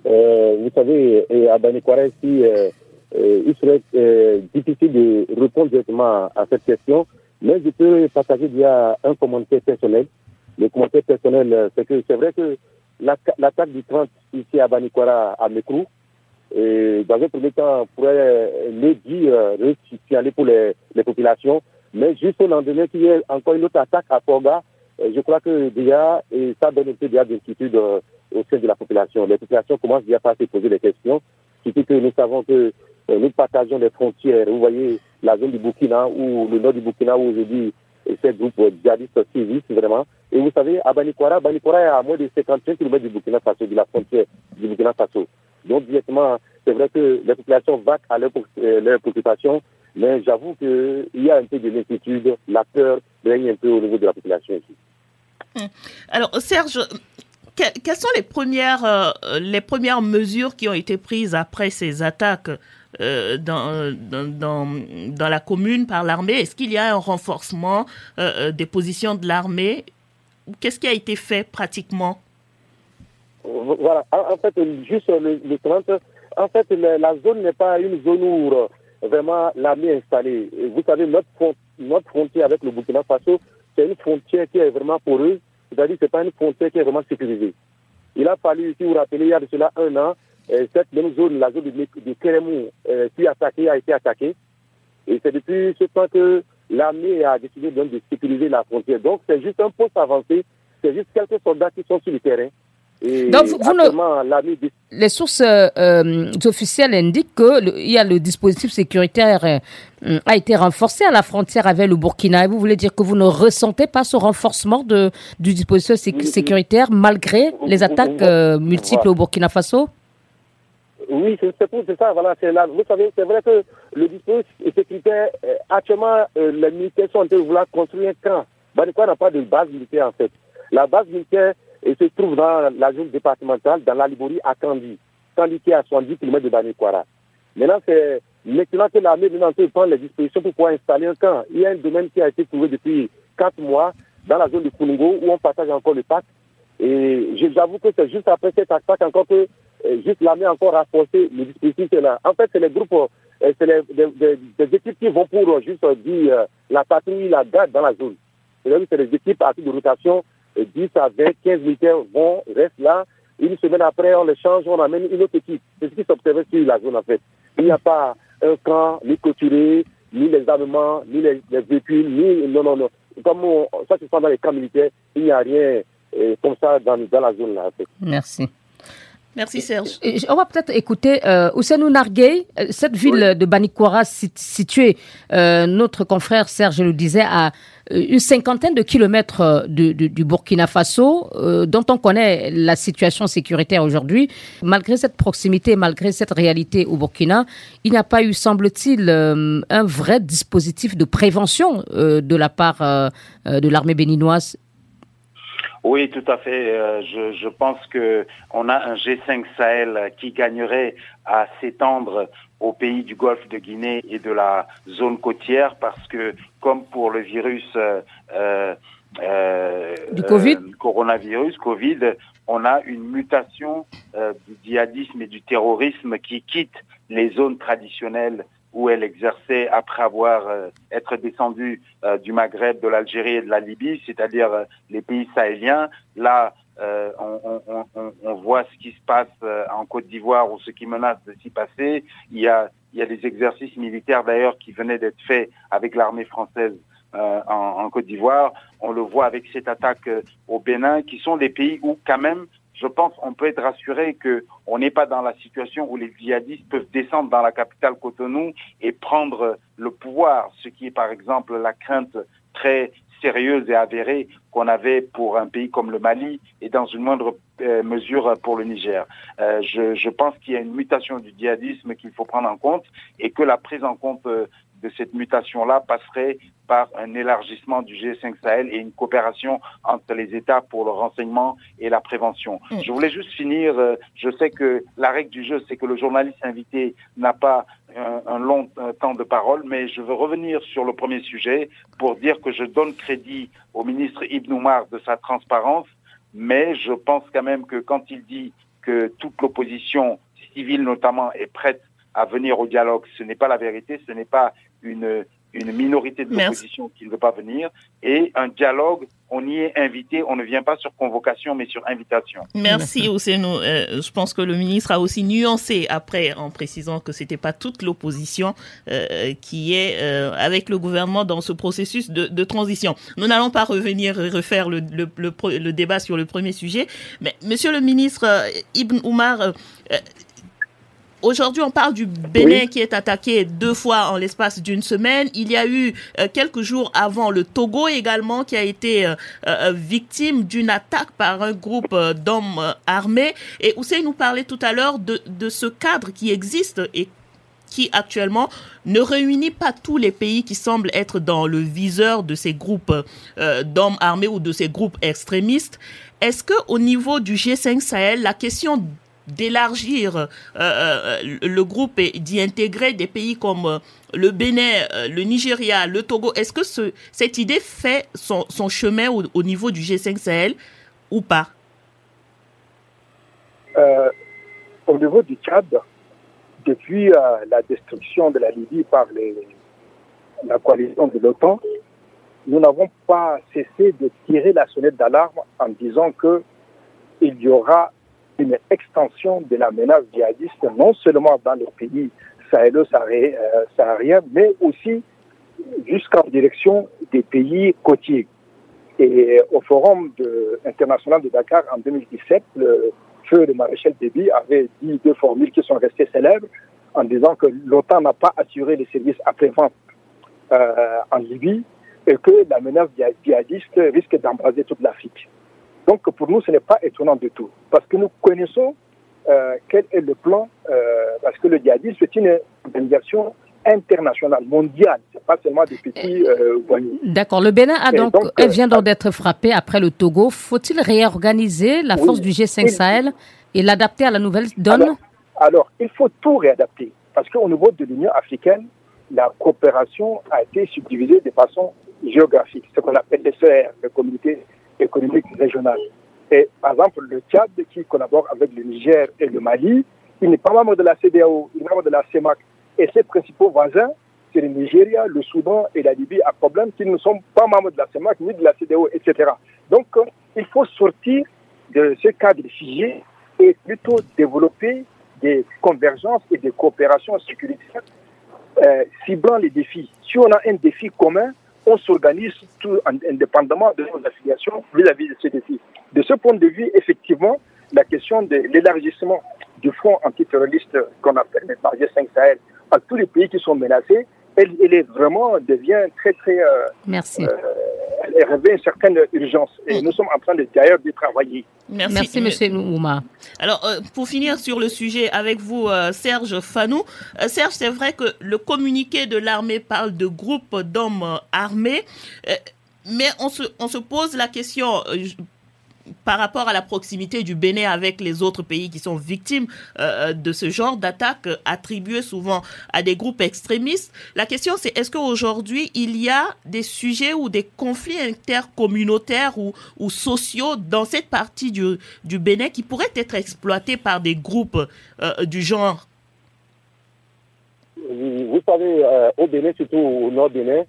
Vous savez, à Banikwara, ici, il serait difficile de répondre directement à cette question, mais je peux partager via un commentaire personnel. Le commentaire personnel, c'est que c'est vrai que l'attaque du 30 ici à Banikwara, à Mekrou, et dans un premier temps, pourrait le dire, aller pour les, populations. Mais juste au lendemain, qu'il y ait encore une autre attaque à Forga, je crois que déjà, et ça donne un peu d'inquiétude au sein de la population. Les populations commencent déjà à se poser des questions, surtout que nous savons que nous partageons les frontières. Vous voyez la zone du Burkina ou le nord du Burkina où aujourd'hui ces groupes djihadistes sévissent vraiment. Et vous savez, à Banikwara, Banikwara est à moins de 55 km du Burkina Faso, de la frontière du Burkina Faso. Donc, directement, c'est vrai que les populations vaquent à leur, leur préoccupation, mais j'avoue qu'il y a un peu de l'inquiétude, la peur règne un peu au niveau de la population ici. Hum. Alors, Serge, quelles sont les premières, euh, les premières mesures qui ont été prises après ces attaques euh, dans, dans, dans, la commune par l'armée? Est-ce qu'il y a un renforcement euh, des positions de l'armée? Qu'est-ce qui a été fait pratiquement Voilà, en fait, juste le, le 30, en fait, la zone n'est pas une zone où vraiment l'armée est installée. Vous savez, notre, notre frontière avec le Burkina Faso, c'est une frontière qui est vraiment poreuse c'est-à-dire que ce pas une frontière qui est vraiment sécurisée. Il a fallu, si vous rappelez, il y a de cela un an, euh, cette même zone, la zone de, Keremou, euh, qui attaquée, a été attaquée. Et c'est depuis ce temps que l'armée a décidé donc, de sécuriser la frontière. Donc c'est juste un poste avancé, c'est juste quelques soldats qui sont sur le terrain. Donc, les sources euh, officielles indiquent qu'il y a le dispositif sécuritaire euh, a été renforcé à la frontière avec le Burkina. Et vous voulez dire que vous ne ressentez pas ce renforcement de, du dispositif sécuritaire malgré les attaques euh, multiples au Burkina Faso? Oui, c'est ça, voilà, c'est là. Vous savez, c'est vrai que le dispositif sécuritaire, actuellement, les militaires sont en train de vouloir construire un camp. Banikwa n'a pas de base militaire, en fait. La base militaire, et se trouve dans la zone départementale, dans la Liborie, à Kandi. Kandi qui est à 70 km de Banikwara. Maintenant, c'est maintenant que l'armée prendre les dispositions pour pouvoir installer un camp. Il y a un domaine qui a été trouvé depuis 4 mois dans la zone de Kunungo où on partage encore le parc. Et j'avoue que c'est juste après cette attaque encore que euh, juste l'armée a encore renforcé le dispositif là. En fait, c'est les groupes, euh, c'est les, des, équipes qui vont pour euh, juste dire la patrouille, la garde dans la zone. C'est des équipes à de rotation 10 à 20, 15 militaires vont, restent là. Une semaine après, on les change, on amène une autre équipe. C'est ce qui s'observait sur la zone en fait. Il n'y a pas un camp, ni clôturé, ni les armements, ni les, véhicules, ni. Non, non, non. Comme ça se sent dans les camps militaires, il n'y a rien euh, comme ça dans, dans la zone là. En fait. Merci. Merci Serge. On va peut-être écouter euh, Ousseinou Narguey, euh, cette ville de Banikwara située, euh, notre confrère Serge le disait, à euh, une cinquantaine de kilomètres du, du, Burkina Faso, dont on connaît la situation sécuritaire aujourd'hui. Malgré cette proximité, malgré cette réalité au Burkina, il n'y a pas eu, semble-t-il, un vrai dispositif de prévention de la part de l'armée béninoise oui, tout à fait. Euh, je, je, pense que on a un G5 Sahel qui gagnerait à s'étendre aux pays du Golfe de Guinée et de la zone côtière parce que, comme pour le virus euh, euh, du COVID coronavirus, Covid, on a une mutation du djihadisme et du terrorisme qui quitte les zones traditionnelles où elle exerçait après avoir euh, être descendue euh, du Maghreb, de l'Algérie et de la Libye, c'est-à-dire euh, les pays sahéliens. Là, on, on, voit ce qui se passe en Côte d'Ivoire ou ce qui menace de s'y passer. Il y a, des exercices militaires d'ailleurs qui venaient d'être faits avec l'armée française en, Côte d'Ivoire. On le voit avec cette attaque au Bénin, qui sont des pays où quand même je pense qu'on peut être rassuré que on n'est pas dans la situation où les djihadistes peuvent descendre dans la capitale Cotonou et prendre le pouvoir, ce qui est par exemple la crainte très sérieuse et avérée qu'on avait pour un pays comme le Mali et dans une moindre euh, mesure pour le Niger. Euh, je, je, pense qu'il y a une mutation du djihadisme qu'il faut prendre en compte et que la prise en compte euh, de cette mutation-là passerait par un élargissement du G5 Sahel et une coopération entre les États pour le renseignement et la prévention. Mm. Je voulais juste finir, euh, je sais que la règle du jeu, c'est que le journaliste invité n'a pas un, long temps de parole, mais je veux revenir sur le premier sujet pour dire que je donne crédit au ministre Ibn Oumar de sa transparence, mais je pense quand même que quand il dit que toute l'opposition civile notamment est prête à venir au dialogue, ce n'est pas la vérité, ce n'est pas une une minorité de l'opposition qui ne veut pas venir, et un dialogue, on y est invité, on ne vient pas sur convocation, mais sur invitation. Merci Ousseinou. Euh, je pense que le ministre a aussi nuancé après en précisant que c'était pas toute l'opposition euh, qui est euh, avec le gouvernement dans ce processus de, de transition. Nous n'allons pas revenir et refaire le, le, le, le, débat sur le premier sujet, mais Monsieur le ministre euh, Ibn Oumar, euh, Aujourd'hui, on parle du Bénin qui est attaqué deux fois en l'espace d'une semaine. Il y a eu euh, quelques jours avant le Togo également qui a été euh, euh, victime d'une attaque par un groupe d'hommes armés. Et Hussein nous parlait tout à l'heure de, de ce cadre qui existe et qui actuellement ne réunit pas tous les pays qui semblent être dans le viseur de ces groupes d'hommes armés ou de ces groupes extrémistes. Est-ce que au niveau du G5 Sahel, la question d'élargir euh, euh, le groupe et d'y intégrer des pays comme euh, le Bénin, le Nigeria, le Togo. Est-ce que ce, cette idée fait son, chemin au, au, niveau du G5 Sahel ou pas? Au niveau du Tchad, depuis la destruction de la Libye par la coalition de l'OTAN, nous n'avons pas cessé de tirer la sonnette d'alarme en disant que il y aura une extension de la menace djihadiste, non seulement dans les pays sahélo-sahariens, mais aussi jusqu'en direction des pays côtiers. Et au Forum international de Dakar en 2017, le feu de maréchal Déby avait dit deux formules qui sont restées célèbres en disant que l'OTAN n'a pas assuré les services après-vente euh, en Libye et que la menace djihadiste risque d'embraser toute l'Afrique. Donc pour nous, ce n'est pas étonnant du tout, parce que nous connaissons euh, quel est le plan, euh, parce que le djihadisme, c'est une organisation internationale, mondiale, c'est pas seulement des petits euh, D'accord, le Bénin a donc, donc elle vient donc d'être frappé après le Togo. Faut-il réorganiser la force du G5 Sahel et l'adapter à la nouvelle donne alors, alors, il faut tout réadapter, parce qu'au niveau de l'Union africaine, la coopération a été subdivisée de façon géographique, ce qu'on appelle les CER, les communautés économique régionale. Et par exemple, le Tchad, qui collabore avec le Niger et le Mali, il n'est pas membre de la CDAO, il est membre de la CEMAC. Et ses principaux voisins, c'est le Nigeria, le Soudan et la Libye, à problème qu'ils ne sont pas membres de la CEMAC ni de la CDAO, etc. Donc, il faut sortir de ce cadre figé et plutôt développer des convergences et des coopérations sécuritaires euh, ciblant les défis. Si on a un défi commun, on s'organise tout indépendamment de nos affiliations vis-à-vis de ces défis. De ce point de vue, effectivement, la question de l'élargissement du front antiterroriste qu'on appelle le G5 Sahel à tous les pays qui sont menacés, elle, elle est vraiment devient très très. Euh, Merci. Euh, elle révèle une certaine urgence et nous sommes en train de d'ailleurs d'y travailler. Merci, Merci Monsieur Nouma. Alors, euh, pour finir sur le sujet avec vous, euh, Serge Fanou. Euh, Serge, c'est vrai que le communiqué de l'armée parle de groupes d'hommes armés, mais on se, on se pose la question par rapport à la proximité du Bénin avec les autres pays qui sont victimes euh, de ce genre d'attaques attribuées souvent à des groupes extrémistes. La question c'est est-ce qu'aujourd'hui il y a des sujets ou des conflits intercommunautaires ou, ou sociaux dans cette partie du, du Bénin qui pourraient être exploités par des groupes euh, du genre? Vous savez, euh, au Bénin, surtout au nord Bénin,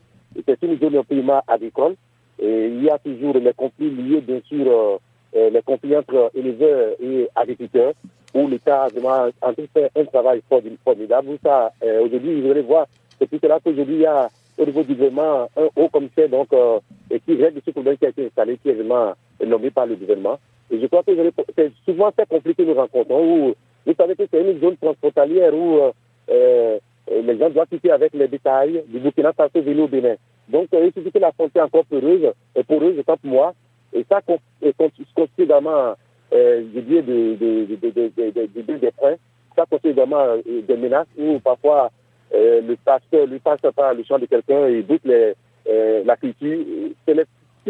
c'est une zone primaire agricole. Et il y a toujours les conflits liés, bien sûr, euh, euh, les conflits entre éleveurs et agriculteurs, où l'État a vraiment en un travail formidable. Ça, euh, aujourd'hui, vous allez voir, c'est tout cela qu'aujourd'hui, il y a au niveau du gouvernement un haut commissaire donc, euh, qui règle ce problème qui a été installé, qui est vraiment nommé par le gouvernement. Et je crois que c'est souvent très compliqué nous rencontrons, où vous savez que c'est une zone transfrontalière où euh, les gens doivent quitter avec les détails du Burkina Faso au Bénin. Donc, il suffit que la frontière encore poreuse, et poreuse, tant pour moi, et ça constitue également, euh, je dirais, des de, de, de, des freins. Ça constitue également des menaces où parfois euh, le pasteur lui passe par le champ de quelqu'un et doute les, euh, la culture. C'est les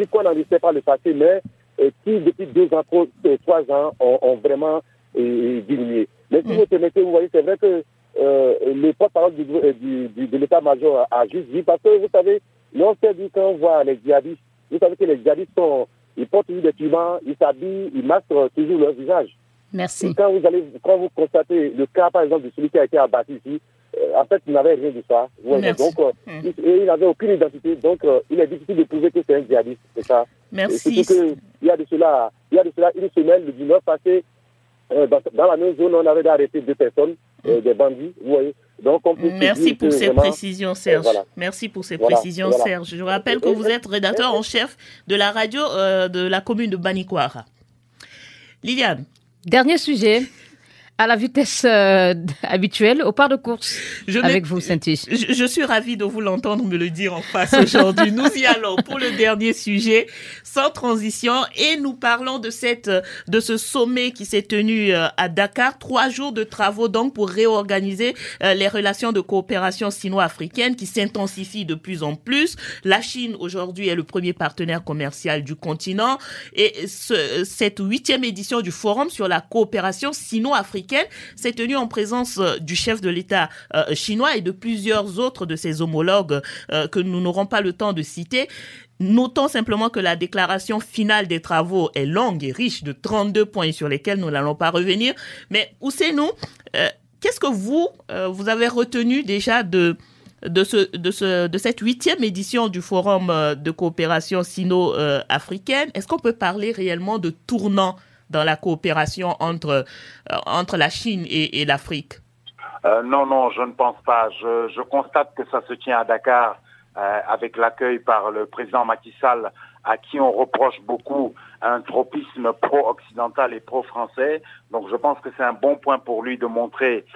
qu'on n'en sait pas le passé, mais euh, qui depuis deux ans, trois, trois ans ont, ont vraiment euh, diminué. Mais si vous permettez, vous voyez, c'est vrai que euh, le porte-parole du, du, de l'état-major a juste dit, parce que vous savez, l'on s'est dit quand on voit les djihadistes, vous savez que les djihadistes sont, ils portent toujours des turbans, ils s'habillent, ils masquent toujours leur visage. Merci. quand vous allez, quand vous constatez le cas, par exemple, de celui qui a été abattu ici, euh, en fait, il n'avait rien de ça. donc, euh, hmm. il, n'avait aucune identité. Donc, euh, il est difficile de prouver que c'est un djihadiste. C'est ça. Merci. Que, il y a de cela, il y a de cela une semaine, le 19 passé, dans, dans, la même zone, on avait arrêté deux personnes, des bandits. Vous voyez. Donc, on peut Merci pour ces précisions, Serge. Merci pour ces précisions, Serge. Je rappelle que vous êtes rédacteur en chef de la radio de la commune de Banikwara. Liliane. Dernier sujet à la vitesse euh, [LAUGHS] habituelle au part de course je avec vous, Saintis. Je, je, suis ravie de vous l'entendre me le dire en face aujourd'hui. nous y allons pour le dernier sujet, sans transition, et nous parlons de cette, de ce sommet qui s'est tenu euh, à Dakar. Trois jours de travaux donc pour réorganiser euh, les relations de coopération sino-africaine qui s'intensifient de plus en plus. La Chine aujourd'hui est le premier partenaire commercial du continent et ce, cette huitième édition du forum sur la coopération sino-africaine s'est tenue en présence euh, du chef de l'État euh, chinois et de plusieurs autres de ses homologues euh, que nous n'aurons pas le temps de citer. Notons simplement que la déclaration finale des travaux est longue et riche de 32 points sur lesquels nous n'allons pas revenir. Mais où c'est nous Qu'est-ce que vous, vous avez retenu déjà de, de, ce, de, ce, de cette huitième édition du Forum de coopération sino-africaine Est-ce qu'on peut parler réellement de tournant dans la coopération entre, euh, entre la Chine et, l'Afrique? Euh, Non, non, je ne pense pas. Je, constate que ça se tient à Dakar euh, avec l'accueil par le président Macky Sall à qui on reproche beaucoup un tropisme pro-occidental et pro-français. Donc je pense que c'est un bon point pour lui de montrer,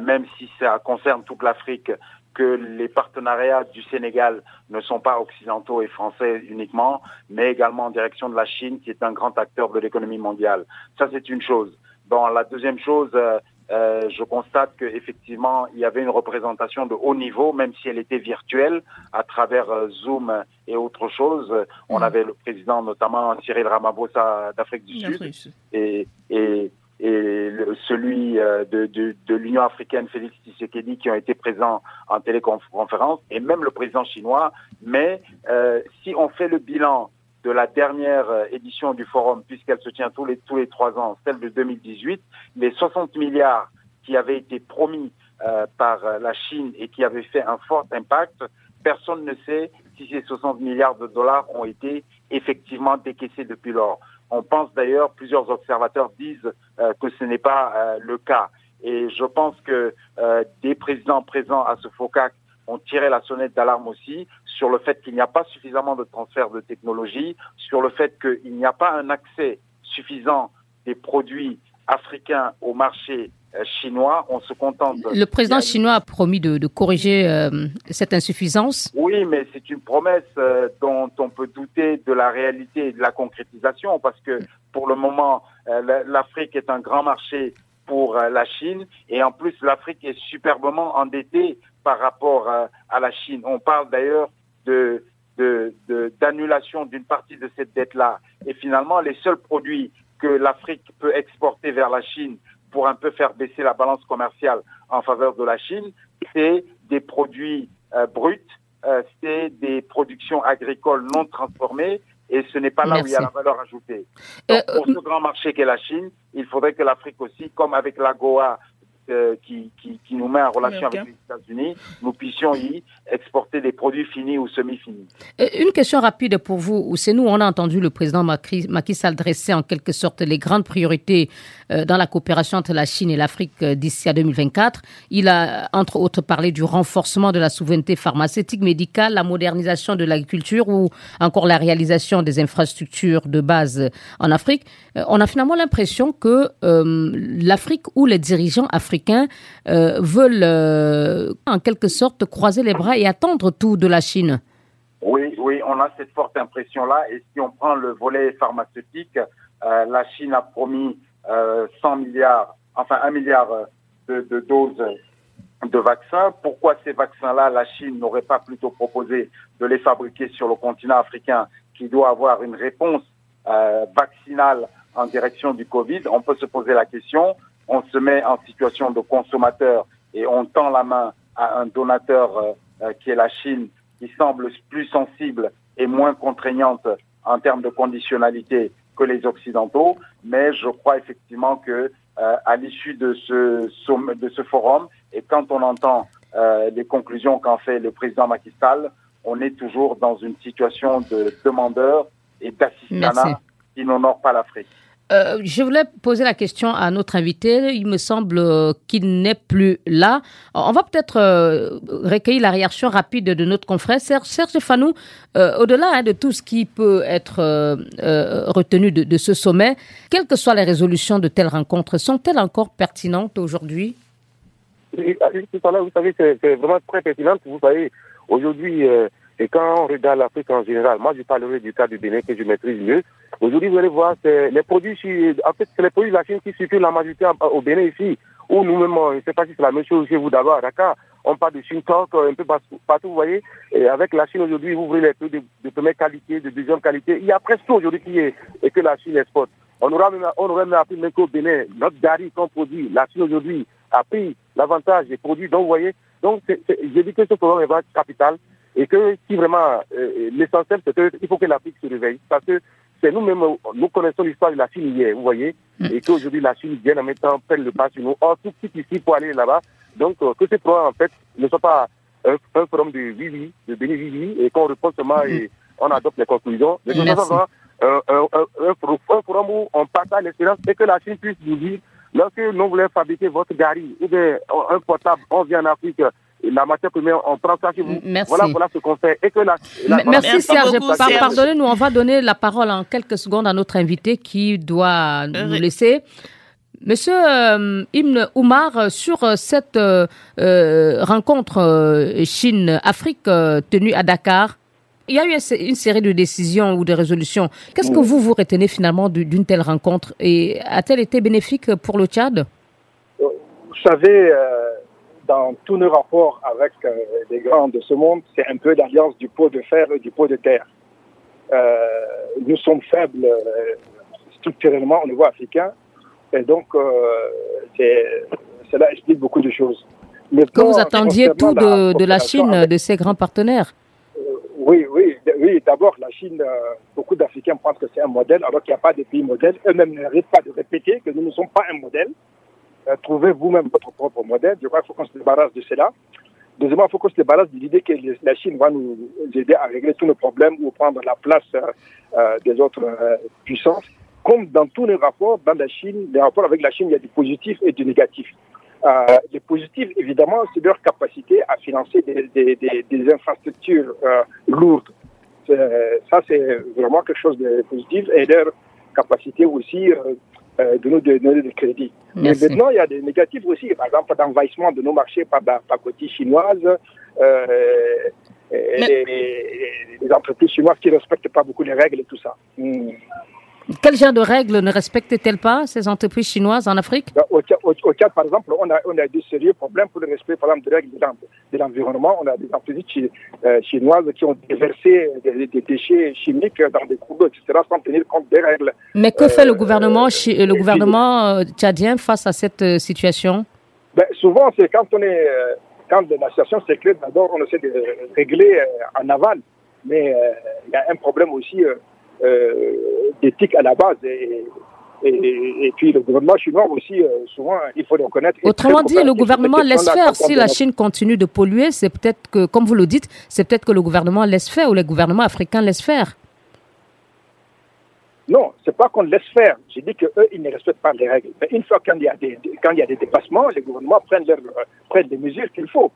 même si ça concerne toute l'Afrique, que les partenariats du Sénégal ne sont pas occidentaux et français uniquement, mais également en direction de la Chine, qui est un grand acteur de l'économie mondiale. Ça, c'est une chose. Bon, la deuxième chose, euh, euh je constate qu'effectivement, il y avait une représentation de haut niveau, même si elle était virtuelle, à travers euh, Zoom et autre chose. On mm. avait le président, notamment Cyril Ramaphosa d'Afrique du Sud, et, et et celui euh, de, l'Union africaine, Félix Tshisekedi, qui ont été présents en téléconférence, et même le président chinois. Mais euh, si on fait le bilan de la dernière euh, édition du forum, puisqu'elle se tient tous les, trois ans, celle de 2018, les 60 milliards qui avaient été promis par la Chine et qui avaient fait un fort impact, personne ne sait si ces 60 milliards de dollars ont été effectivement décaissés depuis lors. On pense d'ailleurs, plusieurs observateurs disent euh, que ce n'est pas euh, le cas. Et je pense que euh, des présidents présents à ce FOCAC ont tiré la sonnette d'alarme aussi sur le fait qu'il n'y a pas suffisamment de transfert de technologie, sur le fait qu'il n'y a pas un accès suffisant des produits africains au marché chinois, on se contente. Le président chinois a promis de, corriger euh, cette insuffisance. Oui, mais c'est une promesse euh, dont on peut douter de la réalité et de la concrétisation, parce que pour le moment, l'Afrique est un grand marché pour la Chine, et en plus, l'Afrique est superbement endettée par rapport à la Chine. On parle d'ailleurs de d'annulation d'une partie de cette dette-là. Et finalement, les seuls produits que l'Afrique peut exporter vers la Chine pour un peu faire baisser la balance commerciale en faveur de la Chine, c'est des produits euh, bruts, euh, c'est des productions agricoles non transformées et ce n'est pas là où il y a la valeur ajoutée. Donc, euh, pour ce grand marché qu'est la Chine, il faudrait que l'Afrique aussi, comme avec l'AGOA euh, qui, qui, qui, nous met en relation avec les États-Unis, nous puissions y exporter des produits finis ou semi-finis. Euh, une question rapide pour vous. C'est nous, on a entendu le président Macky Sall dresser en quelque sorte les grandes priorités euh, dans la coopération entre la Chine et l'Afrique d'ici à 2024. Il a entre autres parlé du renforcement de la souveraineté pharmaceutique, médicale, la modernisation de l'agriculture ou encore la réalisation des infrastructures de base en Afrique. On a finalement l'impression que l'Afrique ou les dirigeants africains euh, veulent euh, en quelque sorte croiser les bras et attendre tout de la Chine. Oui, oui, on a cette forte impression-là. Et si on prend le volet pharmaceutique, euh, la Chine a promis 100 milliards, enfin 1 milliard de, de doses de vaccins. Pourquoi ces vaccins-là, la Chine n'aurait pas plutôt proposé de les fabriquer sur le continent africain qui doit avoir une réponse vaccinale en direction du Covid? On peut se poser la question on se met en situation de consommateur et on tend la main à un donateur qui est la Chine, qui semble plus sensible et moins contraignante en termes de conditionnalité que les Occidentaux, mais je crois effectivement que à l'issue de ce, de ce forum, et quand on entend les conclusions qu'en fait le président Macky Sall, on est toujours dans une situation de demandeur et d'assistanat qui n'honore pas l'Afrique. Euh, je voulais poser la question à notre invité. Il me semble euh, qu'il n'est plus là. On va peut-être euh, recueillir la réaction rapide de notre confrère Serge Fanou. Au-delà hein, de tout ce qui peut être retenu de, ce sommet, quelles que soient les résolutions de telles rencontres, sont-elles encore pertinentes aujourd'hui? Oui, vous savez, c'est vraiment très pertinente. Vous savez, aujourd'hui, et quand on regarde l'Afrique en général, moi je parlerai du cas du Bénin que je maîtrise mieux. Aujourd'hui, vous allez voir, c'est les produits, en fait, c'est les produits de la Chine qui circulent la majorité au Bénin ici, ou nous-mêmes, je ne sais pas si c'est la même chose chez vous d'abord à Dakar. On parle de Chine Talk un peu partout, vous voyez. Et avec la Chine aujourd'hui, vous ouvrez les produits de, première qualité, de deuxième qualité. Il y a presque tout aujourd'hui qui est, et que la Chine exporte. On, aura même, aurait même appris même qu'au Bénin, notre gari qu'on produit, la Chine aujourd'hui a pris l'avantage des produits. Donc, vous voyez, donc, j'ai dit que ce programme est capital. Et que si vraiment euh, l'essentiel, c'est qu'il faut que l'Afrique se réveille. Parce que c'est nous-mêmes, nous connaissons l'histoire de la Chine hier, vous voyez, mm. et qu'aujourd'hui la Chine vient en même temps prendre le pas sur nous. Or, tout petit ici pour aller là-bas. Donc, euh, que ce programme, en fait, ne soit pas un, forum de vivi, de béni vivi, et qu'on repose seulement et mm. on adopte les conclusions. Mais que soit un, un, un, forum où on partage l'expérience et que la Chine puisse nous dire, lorsque nous voulons fabriquer votre gari ou bien un portable, on vient en Afrique, la matière première, on prend ça chez vous. Merci. Voilà, voilà ce qu'on fait. Et que la, Merci, Serge. Pardonnez-nous, on va donner la parole en quelques secondes à notre invité qui doit nous laisser. Monsieur euh, Ibn Oumar, sur euh, cette euh, rencontre Chine-Afrique tenue à Dakar, il y a eu une série de décisions ou de résolutions. Qu'est-ce que vous vous retenez finalement d'une telle rencontre et a-t-elle été bénéfique pour le Tchad? Vous savez, dans tous nos rapports avec euh, les grands de ce monde, c'est un peu l'alliance du pot de fer et du pot de terre. Euh, nous sommes faibles euh, structurellement au niveau africain, et donc cela explique beaucoup de choses. Mais que vous attendiez tout de, la Chine, de ses grands partenaires? Oui, oui, oui. D'abord, la Chine, beaucoup d'Africains pensent que c'est un modèle, alors qu'il n'y a pas de pays modèle. Eux-mêmes n'arrêtent pas de répéter que nous ne sommes pas un modèle. Euh, trouvez vous-même votre propre modèle. Je crois qu'il faut qu'on se débarrasse de cela. Deuxièmement, il faut qu'on se débarrasse de l'idée que la Chine va nous aider à régler tous nos problèmes ou prendre la place euh, euh, des autres puissances. Comme dans tous les rapports, dans la Chine, les rapports avec la Chine, il y a du positif et du négatif. les positifs, évidemment, c'est leur capacité à financer des, infrastructures lourdes. Ça, c'est vraiment quelque chose de positif et leur capacité aussi euh, de nous donner des crédits. Mais maintenant, il y a des négatifs aussi, par exemple, d'envahissement de nos marchés par la pacotille chinoise, euh, les, entreprises chinoises qui ne respectent pas beaucoup les règles et tout ça. Hmm. Quel genre de règles ne respectent-elles pas ces entreprises chinoises en Afrique? Au, Tchad, par exemple, on a, on a des sérieux problèmes pour le respect par exemple, des règles de l'environnement. On a des entreprises euh, chinoises qui ont déversé des, déchets chimiques dans des cours d'eau, etc., sans tenir compte des règles. Mais que fait le euh, gouvernement, le gouvernement euh, tchadien face à cette situation? Ben, Souvent, c'est quand on est quand la situation s'éclaire, d'abord on essaie de régler en aval, mais il y a un problème aussi euh, d'éthique à la base. Et, et, puis le gouvernement chinois aussi, euh, souvent, il faut le reconnaître. Autrement dit, le gouvernement laisse faire. Si la Chine continue de polluer, c'est peut-être que, comme vous le dites, c'est peut-être que le gouvernement laisse faire ou les gouvernements africains laissent faire. Non, c'est pas qu'on laisse faire. J'ai dit qu'eux, ils ne respectent pas les règles. Mais une fois qu'il y a des, quand il y a des dépassements, les gouvernements prennent, leur, prennent les mesures qu'il faut.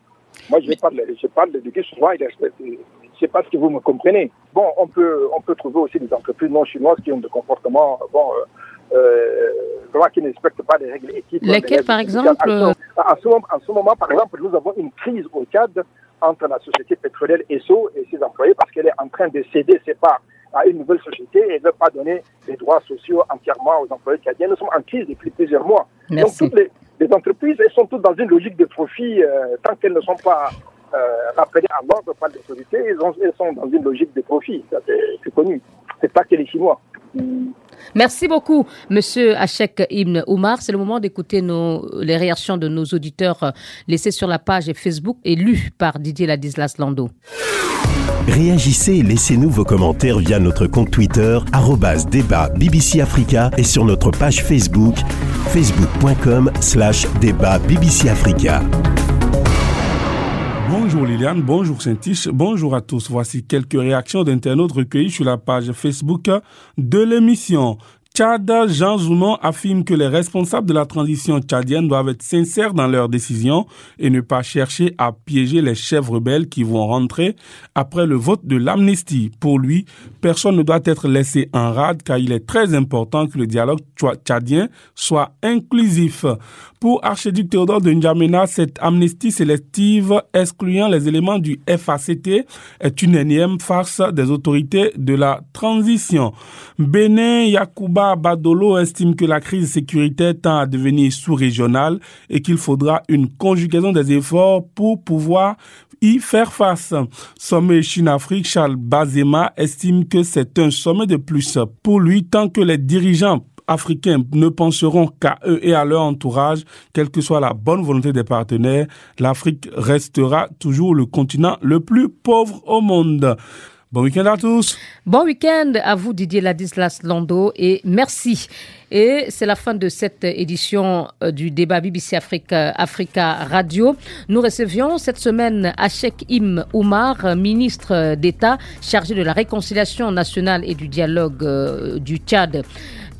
Moi, je parle, je parle de souvent, ils respectent, je sais pas si vous me comprenez. Bon, on peut, on peut trouver aussi des entreprises non chinoises qui ont des comportements, bon, euh, euh qui ne respectent pas les règles éthiques. Lesquelles, par exemple en ce, moment, en ce, moment, par exemple, nous avons une crise au Tchad entre la société pétrolière ESSO et ses employés parce qu'elle est en train de céder ses parts à une nouvelle société et ne veut pas donner les droits sociaux entièrement aux employés tchadiens. Nous sommes en crise depuis plusieurs mois. Donc toutes les, entreprises, elles sont toutes dans une logique de profit euh, tant qu'elles ne sont pas euh, rappelées à l'ordre par les autorités, elles, sont dans une logique de profit. C'est connu. C'est pas que les Chinois. Merci beaucoup, Monsieur Hachek Ibn Oumar. C'est le moment d'écouter les réactions de nos auditeurs euh, laissées sur la page Facebook et lues par Didier Ladislas Lando. Réagissez et laissez-nous vos commentaires via notre compte Twitter, débat BBC Africa et sur notre page Facebook, facebook.com slash débat BBC Africa. Bonjour Liliane, bonjour Saint-Tiche, bonjour à tous. Voici quelques réactions d'internautes recueillies sur la page Facebook de l'émission. Tchad, Jean Zounon affirme que les responsables de la transition tchadienne doivent être sincères dans leurs décisions et ne pas chercher à piéger les chefs rebelles qui vont rentrer après le vote de l'amnistie. Pour lui, personne ne doit être laissé en rade car il est très important que le dialogue tchadien soit inclusif. Pour Archiduc Théodore de N'Djamena, cette amnistie sélective excluant les éléments du FACT est une énième farce des autorités de la transition. Bénin Yakuba Badolo estime que la crise sécuritaire tend à devenir sous-régionale et qu'il faudra une conjugaison des efforts pour pouvoir y faire face. Sommet Chine-Afrique, Charles Bazema estime que c'est un sommet de plus. Pour lui, tant que les dirigeants africains ne penseront qu'à eux et à leur entourage, quelle que soit la bonne volonté des partenaires, l'Afrique restera toujours le continent le plus pauvre au monde. Bon week-end à tous. Bon week-end à vous Didier Ladislas Lando et merci. Et c'est la fin de cette édition euh, du débat BBC Africa, Africa Radio. Nous recevions cette semaine Achek Im Oumar, ministre d'État chargé de la réconciliation nationale et du dialogue euh, du Tchad.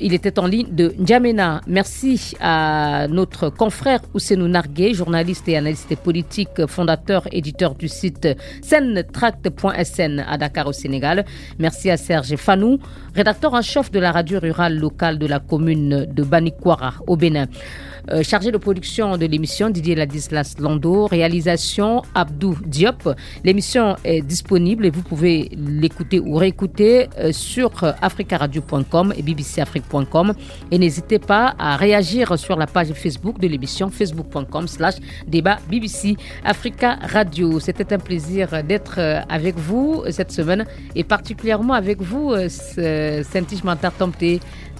Il était en ligne de N'Djamena. Merci à notre confrère Ousseinou Nargué, journaliste et analyste politique, fondateur, éditeur du site sentract.sn à Dakar au Sénégal. Merci à Serge Fanou, rédacteur en chef de la radio rurale locale de la commune de Banikwara au Bénin. Euh, chargé de production de l'émission Didier Ladislas Lando, réalisation Abdou Diop. L'émission est disponible et vous pouvez l'écouter ou réécouter euh, sur africaradio.com et bbcafrique.com et n'hésitez pas à réagir sur la page Facebook de l'émission facebook.com slash débat BBC Africa Radio. C'était un plaisir d'être euh, avec vous cette semaine et particulièrement avec vous, Saint-Tige Mantar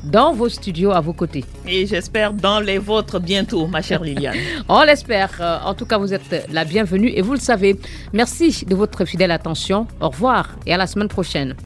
dans vos studios à vos côtés. Et j'espère dans les vôtres bientôt, ma chère Liliane. [LAUGHS] On l'espère. Euh, en tout cas, vous êtes la bienvenue et vous le savez. Merci de votre fidèle attention. Au revoir et à la semaine prochaine.